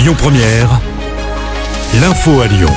Lyon Première, l'info à Lyon.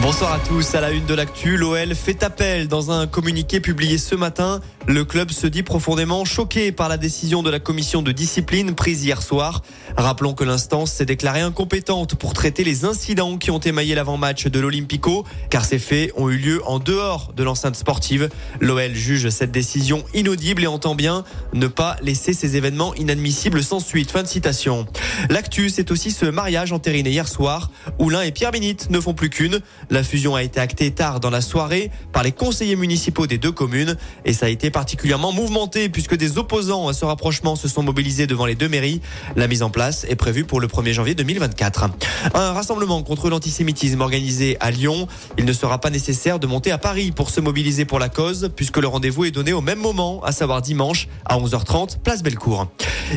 Bonsoir à tous. À la une de l'actu, l'OL fait appel dans un communiqué publié ce matin. Le club se dit profondément choqué par la décision de la commission de discipline prise hier soir. Rappelons que l'instance s'est déclarée incompétente pour traiter les incidents qui ont émaillé l'avant-match de l'Olympico, car ces faits ont eu lieu en dehors de l'enceinte sportive. L'OL juge cette décision inaudible et entend bien ne pas laisser ces événements inadmissibles sans suite. Fin de citation. L'actu, c'est aussi ce mariage entériné hier soir, où l'un et Pierre Bénite ne font plus qu'une. La fusion a été actée tard dans la soirée par les conseillers municipaux des deux communes et ça a été particulièrement mouvementé puisque des opposants à ce rapprochement se sont mobilisés devant les deux mairies. La mise en place est prévue pour le 1er janvier 2024. Un rassemblement contre l'antisémitisme organisé à Lyon. Il ne sera pas nécessaire de monter à Paris pour se mobiliser pour la cause puisque le rendez-vous est donné au même moment, à savoir dimanche à 11h30, place Bellecour.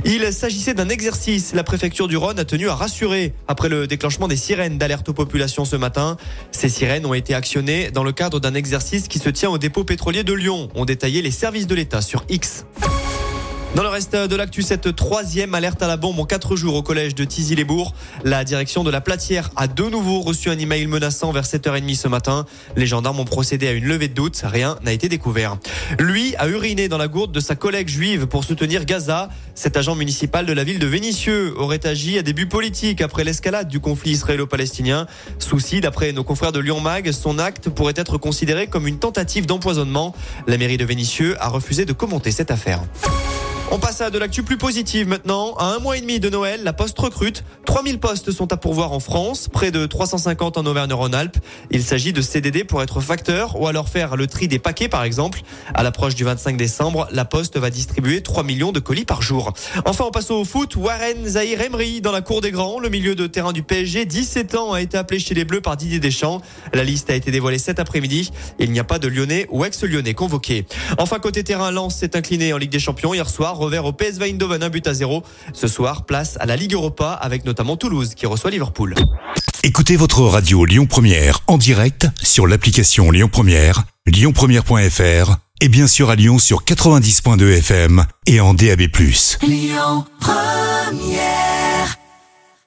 Il s'agissait d'un exercice. La préfecture du Rhône a tenu à rassurer après le déclenchement des sirènes d'alerte aux populations ce matin. Ces sirènes ont été actionnées dans le cadre d'un exercice qui se tient au dépôt pétrolier de Lyon, ont détaillé les services de l'État sur X. Dans le reste de l'actu, cette troisième alerte à la bombe en quatre jours au collège de Tizy-les-Bourgs. La direction de la Platière a de nouveau reçu un email menaçant vers 7h30 ce matin. Les gendarmes ont procédé à une levée de doute. Rien n'a été découvert. Lui a uriné dans la gourde de sa collègue juive pour soutenir Gaza. Cet agent municipal de la ville de Vénissieux aurait agi à début politique après l'escalade du conflit israélo-palestinien. Souci, d'après nos confrères de Lyon Mag, son acte pourrait être considéré comme une tentative d'empoisonnement. La mairie de Vénissieux a refusé de commenter cette affaire. On passe à de l'actu plus positive maintenant. À un mois et demi de Noël, la Poste recrute. 3000 postes sont à pourvoir en France, près de 350 en Auvergne-Rhône-Alpes. Il s'agit de CDD pour être facteur ou alors faire le tri des paquets par exemple. À l'approche du 25 décembre, la Poste va distribuer 3 millions de colis par jour. Enfin, on passe au foot. Warren Zahir Emery dans la cour des grands, le milieu de terrain du PSG, 17 ans, a été appelé chez les Bleus par Didier Deschamps. La liste a été dévoilée cet après-midi. Il n'y a pas de Lyonnais ou ex-Lyonnais convoqués. Enfin, côté terrain, Lens s'est incliné en Ligue des Champions hier soir revers au PSV Eindhoven, un but à zéro. Ce soir, place à la Ligue Europa avec notamment Toulouse qui reçoit Liverpool. Écoutez votre radio Lyon Première en direct sur l'application Lyon Première, lyonpremière.fr et bien sûr à Lyon sur 90.2 FM et en DAB+. Lyon Première